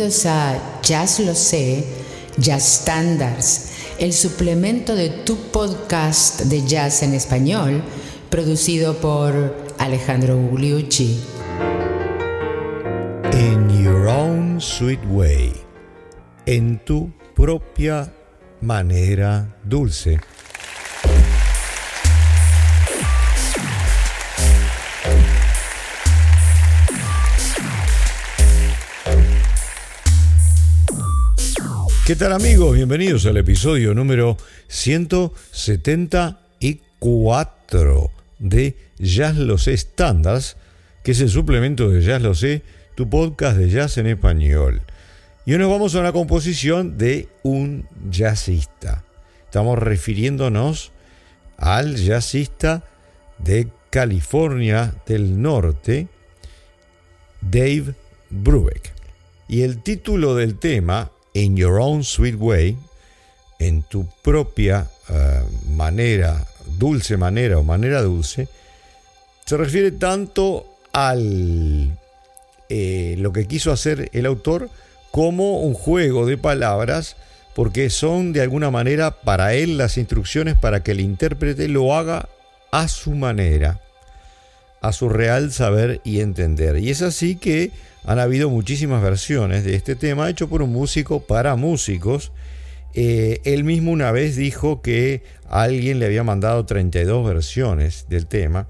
Bienvenidos a Jazz Lo Sé, Jazz Standards, el suplemento de tu podcast de jazz en español, producido por Alejandro Gugliucci. In your own sweet way, en tu propia manera dulce. ¿Qué tal amigos? Bienvenidos al episodio número 174 de Jazz Lo Sé que es el suplemento de Jazz Lo Sé, tu podcast de jazz en español. Y hoy nos vamos a una composición de un jazzista. Estamos refiriéndonos al jazzista de California del Norte, Dave Brubeck. Y el título del tema in your own sweet way, en tu propia eh, manera, dulce manera o manera dulce, se refiere tanto al eh, lo que quiso hacer el autor como un juego de palabras, porque son de alguna manera para él las instrucciones para que el intérprete lo haga a su manera, a su real saber y entender. Y es así que han habido muchísimas versiones de este tema hecho por un músico para músicos. Eh, él mismo una vez dijo que alguien le había mandado 32 versiones del tema,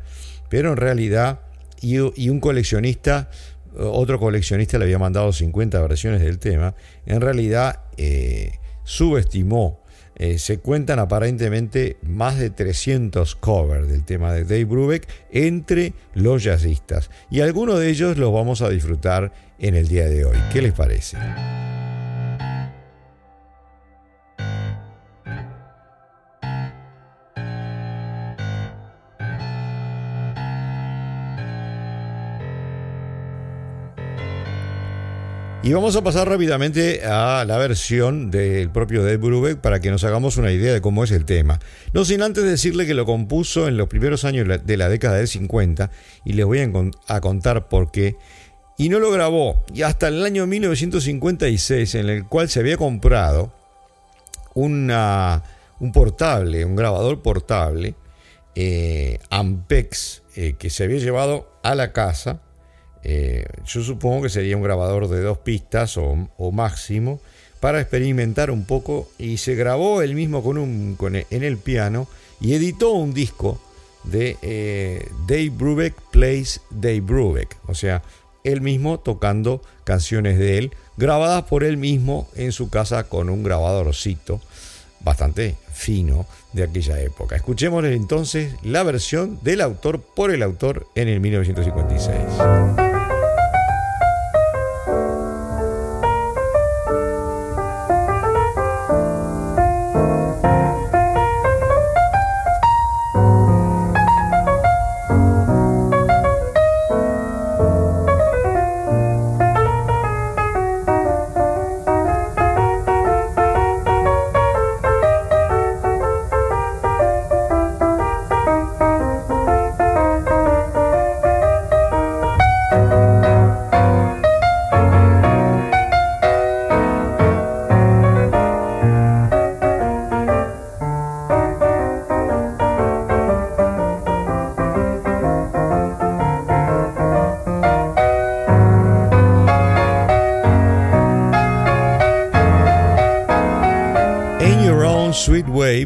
pero en realidad, y, un coleccionista, otro coleccionista le había mandado 50 versiones del tema, en realidad eh, subestimó eh, se cuentan aparentemente más de 300 covers del tema de Dave Brubeck entre los jazzistas. Y algunos de ellos los vamos a disfrutar en el día de hoy. ¿Qué les parece? Y vamos a pasar rápidamente a la versión del propio Dave Brubeck para que nos hagamos una idea de cómo es el tema. No sin antes decirle que lo compuso en los primeros años de la década del 50 y les voy a contar por qué. Y no lo grabó y hasta el año 1956 en el cual se había comprado una, un portable, un grabador portable, eh, Ampex, eh, que se había llevado a la casa eh, yo supongo que sería un grabador de dos pistas o, máximo para experimentar un poco y se grabó él mismo con un, en el piano y editó un disco de eh, Dave Brubeck Plays Dave Brubeck, o sea, él mismo tocando canciones de él, grabadas por él mismo en su casa con un grabadorcito bastante fino de aquella época. Escuchemos entonces la versión del autor por el autor en el 1956.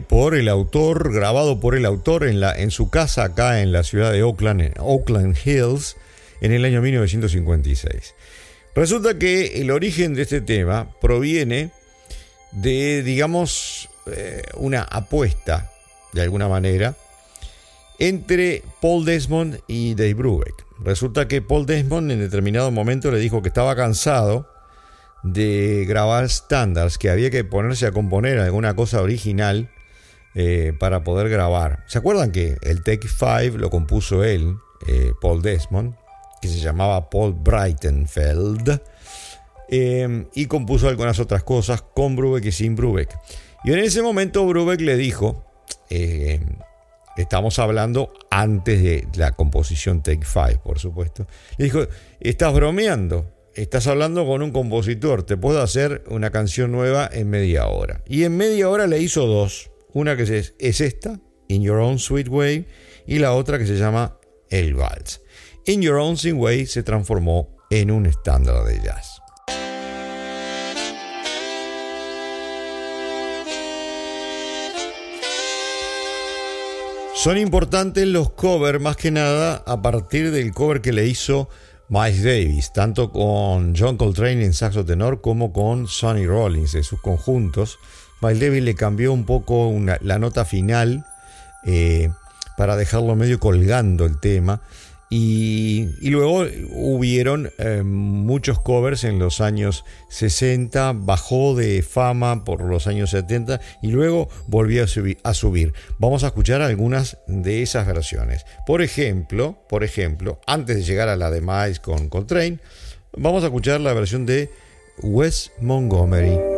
Por el autor, grabado por el autor en, la, en su casa acá en la ciudad de Oakland, Oakland Hills, en el año 1956. Resulta que el origen de este tema proviene de, digamos, eh, una apuesta, de alguna manera, entre Paul Desmond y Dave Brubeck. Resulta que Paul Desmond en determinado momento le dijo que estaba cansado de grabar standards, que había que ponerse a componer alguna cosa original eh, para poder grabar. ¿Se acuerdan que el Take 5 lo compuso él, eh, Paul Desmond, que se llamaba Paul Breitenfeld, eh, y compuso algunas otras cosas con Brubeck y sin Brubeck. Y en ese momento Brubeck le dijo, estamos hablando antes de la composición Take 5, por supuesto, le dijo, estás bromeando estás hablando con un compositor, te puedo hacer una canción nueva en media hora. Y en media hora le hizo dos. Una que es, es esta, In Your Own Sweet Way, y la otra que se llama El Vals. In Your Own Sweet Way se transformó en un estándar de jazz. Son importantes los covers más que nada a partir del cover que le hizo Miles Davis, tanto con John Coltrane en saxo tenor como con Sonny Rollins en sus conjuntos. Miles Davis le cambió un poco la nota final eh, para dejarlo medio colgando el tema y, luego hubieron eh, muchos covers en los años 60, bajó de fama por los años 70 y luego volvió a, subir, Vamos a escuchar algunas de esas versiones. Por ejemplo, por ejemplo, antes de llegar a la de Miles con Coltrane, vamos a escuchar la versión de Wes Montgomery.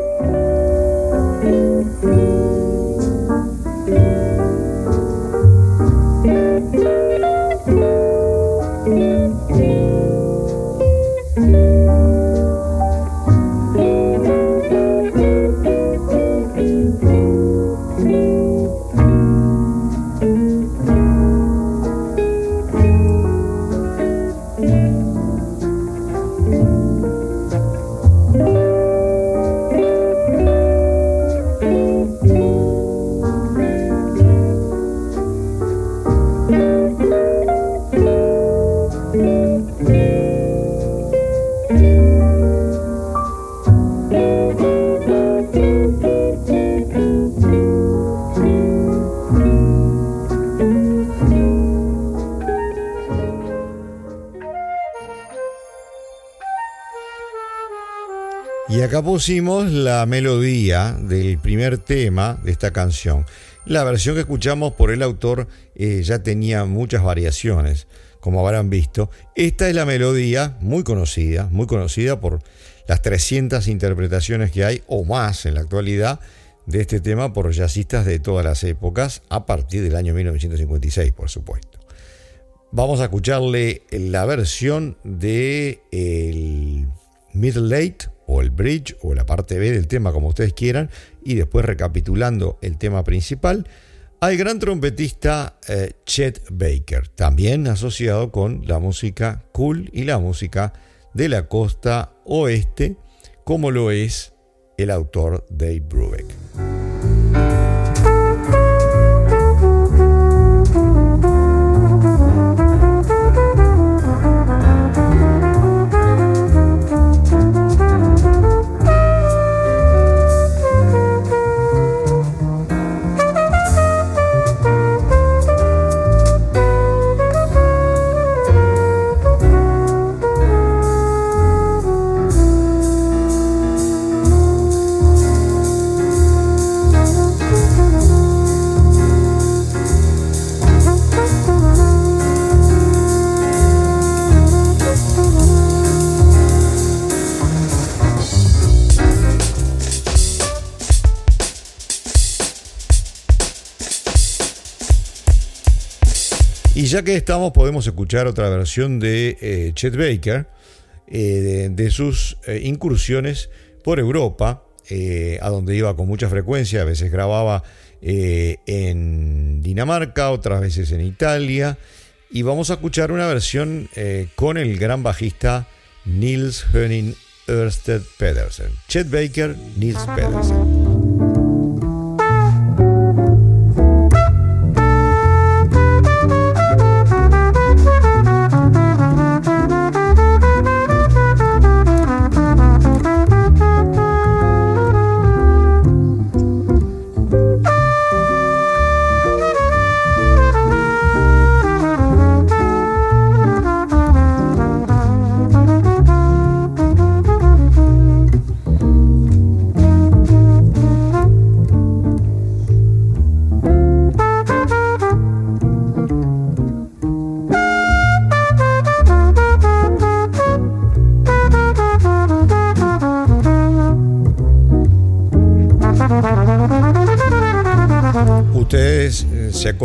Pusimos la melodía del primer tema de esta canción. La versión que escuchamos por el autor eh, ya tenía muchas variaciones, como habrán visto. Esta es la melodía muy conocida, muy conocida por las 300 interpretaciones que hay o más en la actualidad de este tema por jazzistas de todas las épocas, a partir del año 1956, por supuesto. Vamos a escucharle la versión de el Middle Late o el bridge o la parte B del tema como ustedes quieran y después recapitulando el tema principal al gran trompetista eh, Chet Baker, también asociado con la música cool y la música de la costa oeste, como lo es el autor Dave Brubeck. Ya que estamos, podemos escuchar otra versión de eh, Chet Baker, eh, de, sus eh, incursiones por Europa, a donde iba con mucha frecuencia, a veces grababa en Dinamarca, otras veces en Italia, y vamos a escuchar una versión con el gran bajista Nils Henning Ørsted Pedersen. Chet Baker, Nils Pedersen.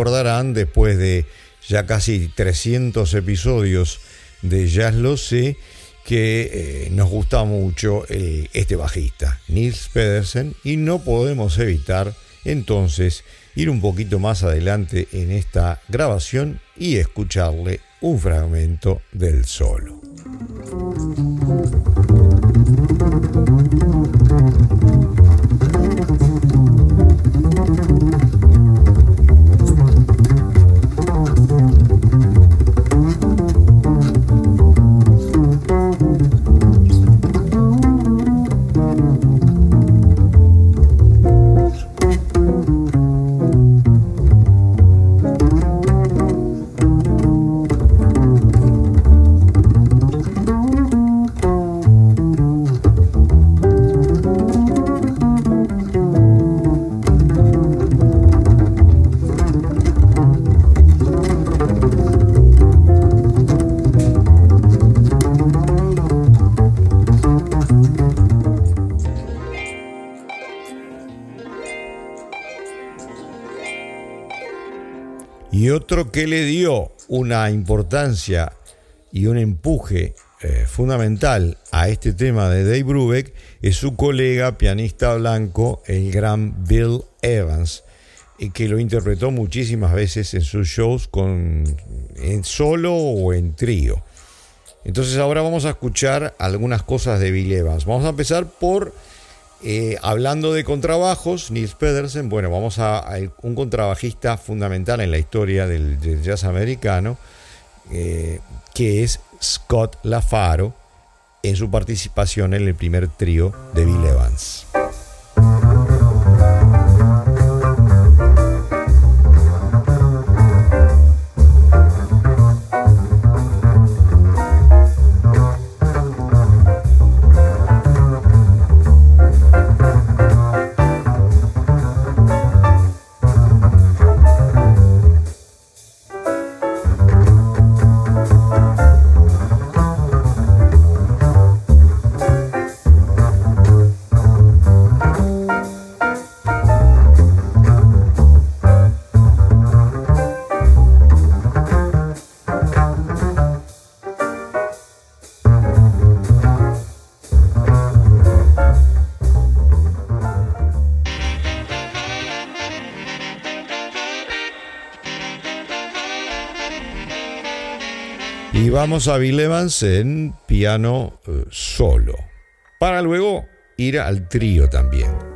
Se acordarán después de ya casi 300 episodios de Jazz Lo Sé, que eh, nos gusta mucho este bajista, Nils Pedersen, y no podemos evitar entonces ir un poquito más adelante en esta grabación y escucharle un fragmento del solo. Otro que le dio una importancia y un empuje eh, fundamental a este tema de Dave Brubeck es su colega pianista blanco, el gran Bill Evans, que lo interpretó muchísimas veces en sus shows con, en solo o en trío. Entonces ahora vamos a escuchar algunas cosas de Bill Evans. Vamos a empezar por eh, hablando de contrabajos, Nils Pedersen, bueno, vamos a, un contrabajista fundamental en la historia del, jazz americano, eh, que es Scott LaFaro, en su participación en el primer trío de Bill Evans. Vamos a Bill Evans en piano eh, solo, para luego ir al trío también.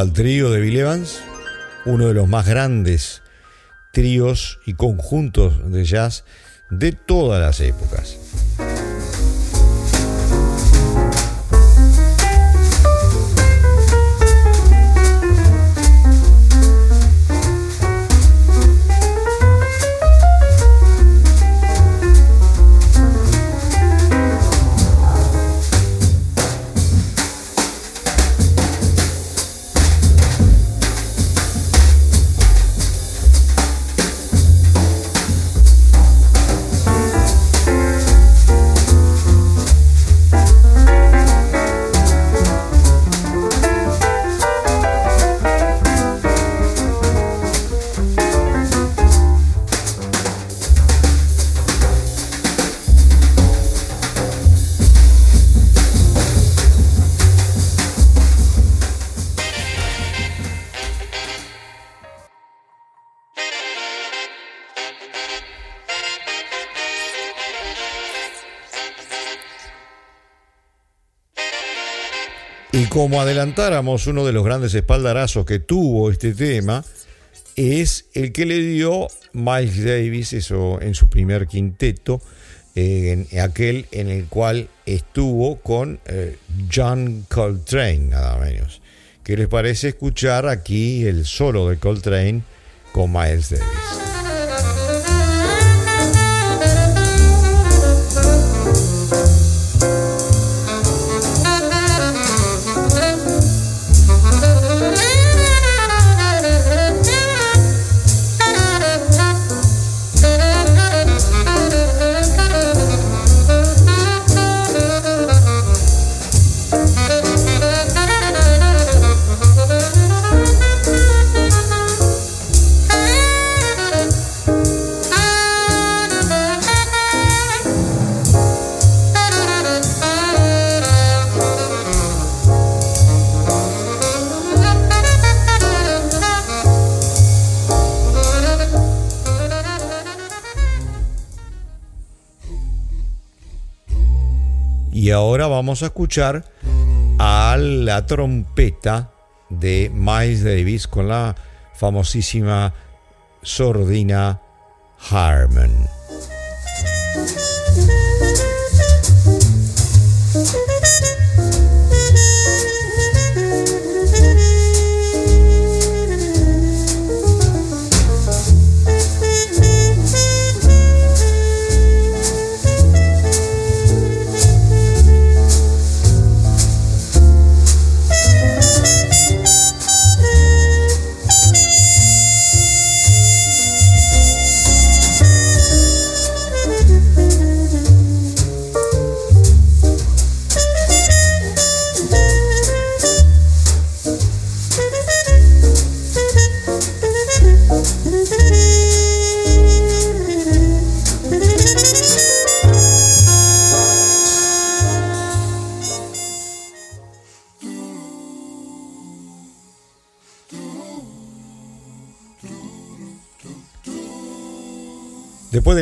Al trío de Bill Evans, uno de los más grandes tríos y conjuntos de jazz de todas las épocas. Y como adelantáramos, uno de los grandes espaldarazos que tuvo este tema es el que le dio Miles Davis eso, en su primer quinteto, en aquel en el cual estuvo con eh, John Coltrane, nada menos. ¿Qué les parece escuchar aquí el solo de Coltrane con Miles Davis? Ahora vamos a escuchar a la trompeta de Miles Davis con la famosísima sordina Harmon.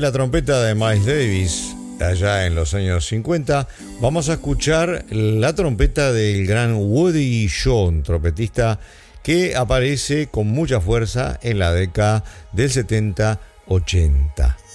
La trompeta de Miles Davis, allá en los años 50, vamos a escuchar la trompeta del gran Woody Shawn, trompetista que aparece con mucha fuerza en la década del 70-80.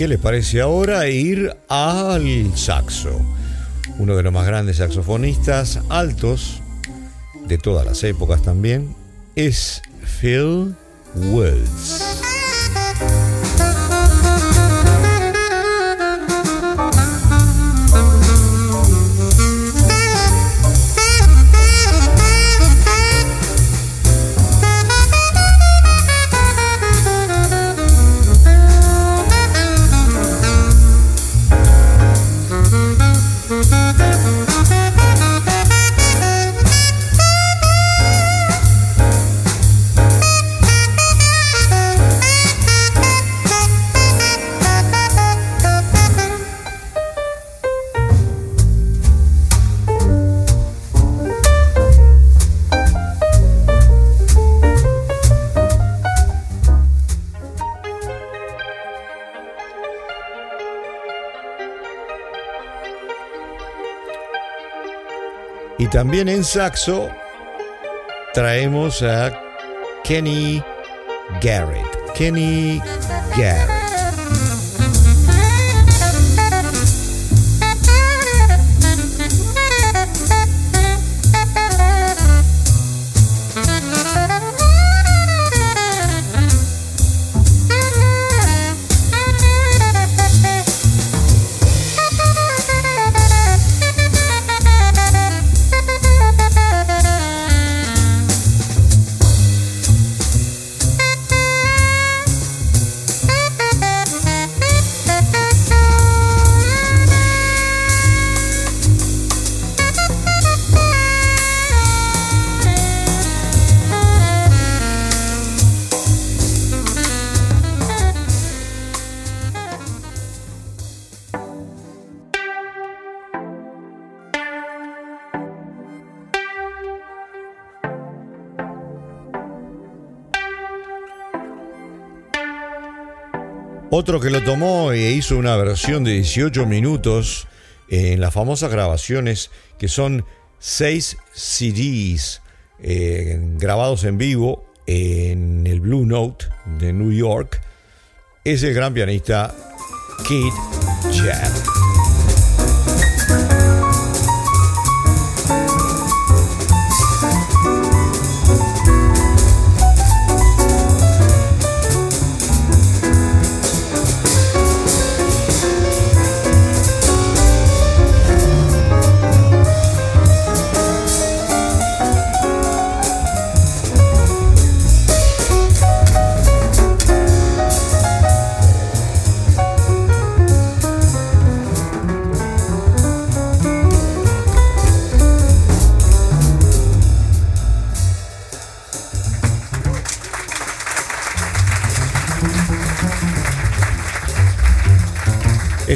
¿Qué les parece ahora ir al saxo? Uno de los más grandes saxofonistas altos de todas las épocas también es Phil Wells. También en saxo traemos a Kenny Garrett. Kenny Garrett. Otro que lo tomó e hizo una versión de 18 minutos en las famosas grabaciones que son 6 CDs eh, grabados en vivo en el Blue Note de New York es el gran pianista Kid Jarrett.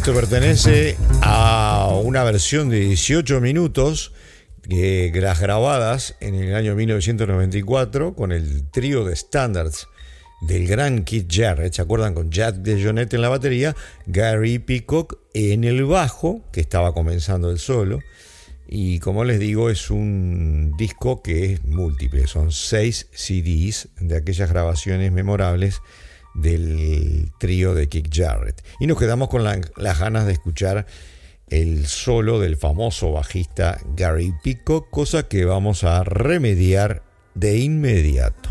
Esto pertenece a una versión de 18 minutos que las grabadas en el año 1994 con el trío de standards del gran Keith Jarrett, ¿se acuerdan? Con Jack DeJohnette en la batería, Gary Peacock en el bajo, que estaba comenzando el solo, y como les digo, es un disco que es múltiple, son seis CDs de aquellas grabaciones memorables del trío de Kick Jarrett. Y nos quedamos con las ganas de escuchar el solo del famoso bajista Gary Pico, cosa que vamos a remediar de inmediato.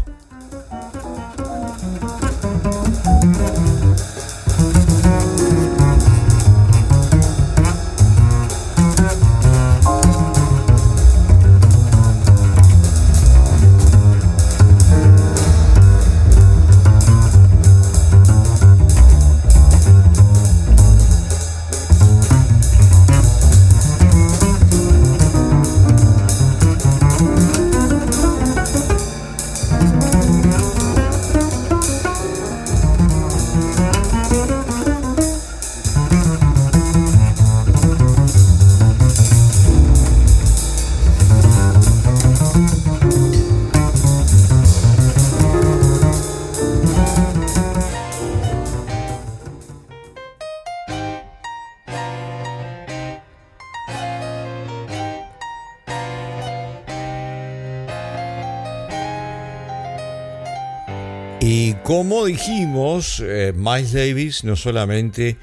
Como dijimos, eh, Miles Davis no solamente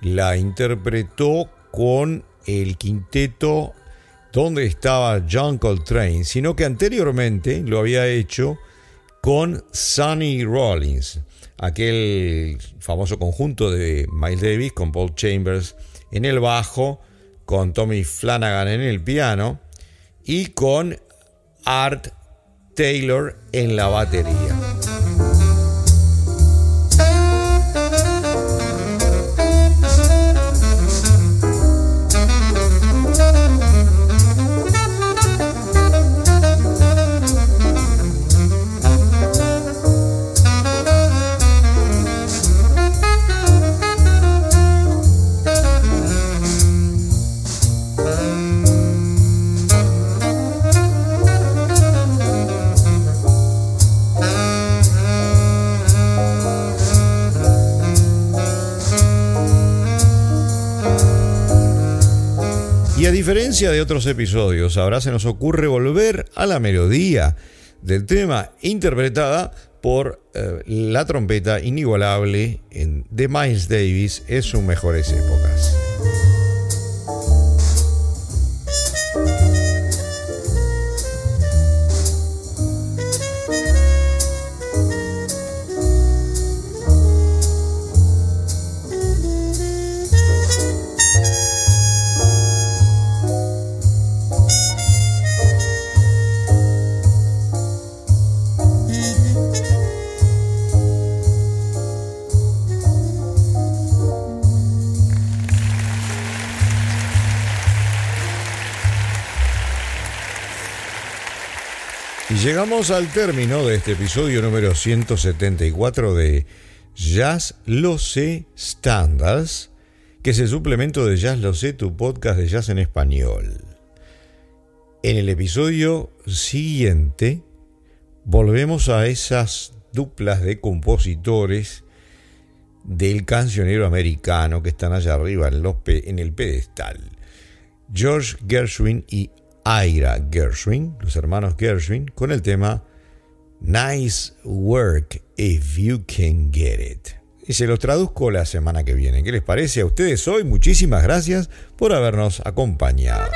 la interpretó con el quinteto donde estaba John Coltrane, sino que anteriormente lo había hecho con Sonny Rollins, aquel famoso conjunto de Miles Davis con Paul Chambers en el bajo, con Tommy Flanagan en el piano y con Art Taylor en la batería. De otros episodios, ahora se nos ocurre volver a la melodía del tema interpretada por eh, la trompeta inigualable de Miles Davis en sus mejores épocas. Llegamos al término de este episodio número 174 de Jazz Lo Sé Standards, que es el suplemento de Jazz Lo Sé, tu podcast de jazz en español. En el episodio siguiente volvemos a esas duplas de compositores del cancionero americano que están allá arriba en, el pedestal. George Gershwin y Ira Gershwin, los hermanos Gershwin, con el tema Nice Work If You Can Get It. Y se los traduzco la semana que viene. ¿Qué les parece a ustedes hoy? Muchísimas gracias por habernos acompañado.